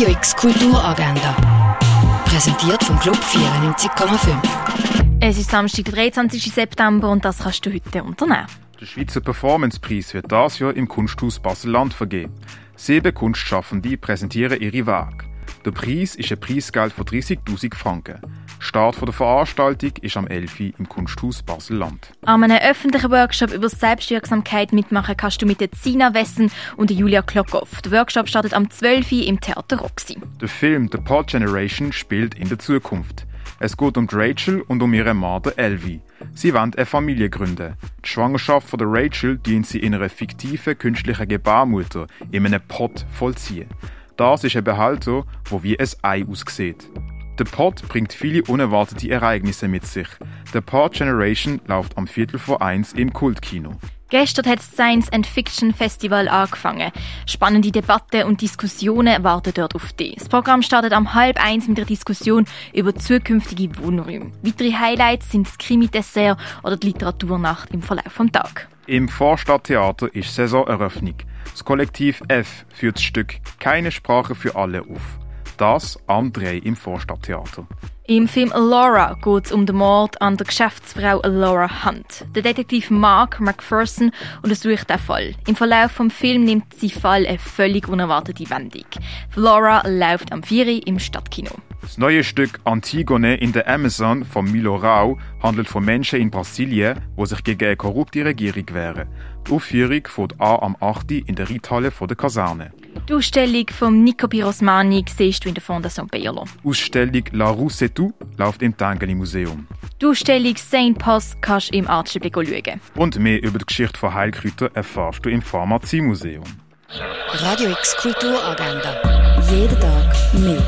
Radio X Kulturagenda. Präsentiert vom Club 94,5. Es ist Samstag, der 23. September und das kannst du heute unternehmen. Der Schweizer Performance-Preis wird das Jahr im Kunsthaus Basel-Land vergeben. Sieben Kunstschaffende präsentieren ihre Werke. Der Preis ist ein Preisgeld von 30.000 Franken. Start der Veranstaltung ist am 11. im Kunsthaus Basel-Land. An einem öffentlichen Workshop über Selbstwirksamkeit mitmachen kannst du mit der Zina Wessen und der Julia Klockhoff. Der Workshop startet am 12. im Theater Roxy. Der Film The Pod Generation spielt in der Zukunft. Es geht um Rachel und um ihre Mann Elvi. Sie wollen eine Familie gründen. Die Schwangerschaft von der Rachel dient sie in einer fiktiven künstlichen Gebärmutter in einem Pod vollziehen. Das ist ein Behälter, wo wie ein Ei aussieht. Der Pod bringt viele unerwartete Ereignisse mit sich. Der Pod Generation läuft am Viertel vor eins im Kultkino. Gestern hat das Science and Fiction Festival angefangen. Spannende Debatten und Diskussionen warten dort auf dich. Das Programm startet am halb eins mit der Diskussion über zukünftige Wohnräume. Weitere Highlights sind das Krimi-Dessert oder die Literaturnacht im Verlauf des Tages. Im Vorstadttheater ist Saisoneröffnung. Das Kollektiv F führt das Stück Keine Sprache für alle auf. Das am Dreh im Vorstadttheater. Im Film Laura geht es um den Mord an der Geschäftsfrau Laura Hunt. Der Detektiv Mark McPherson untersucht den Fall. Im Verlauf des Films nimmt sie Fall eine völlig unerwartete Wendung. Laura läuft am 4. im Stadtkino. Das neue Stück Antigone in der Amazon von Milo Rau handelt von Menschen in Brasilien, die sich gegen eine korrupte Regierung wehren. Die Aufführung fährt an am 8. in der Reithalle der Kaserne. Die Ausstellung von Nico Pirosmani siehst du in der Fondation. Die Ausstellung La Rue C'est tout läuft im Tangeli Museum. Die Ausstellung Saint Post kannst du im Artschebe schauen. Und mehr über die Geschichte von Heilkräutern erfährst du im Pharmaziemuseum. Radio X Kulturagenda. Jeden Tag mehr.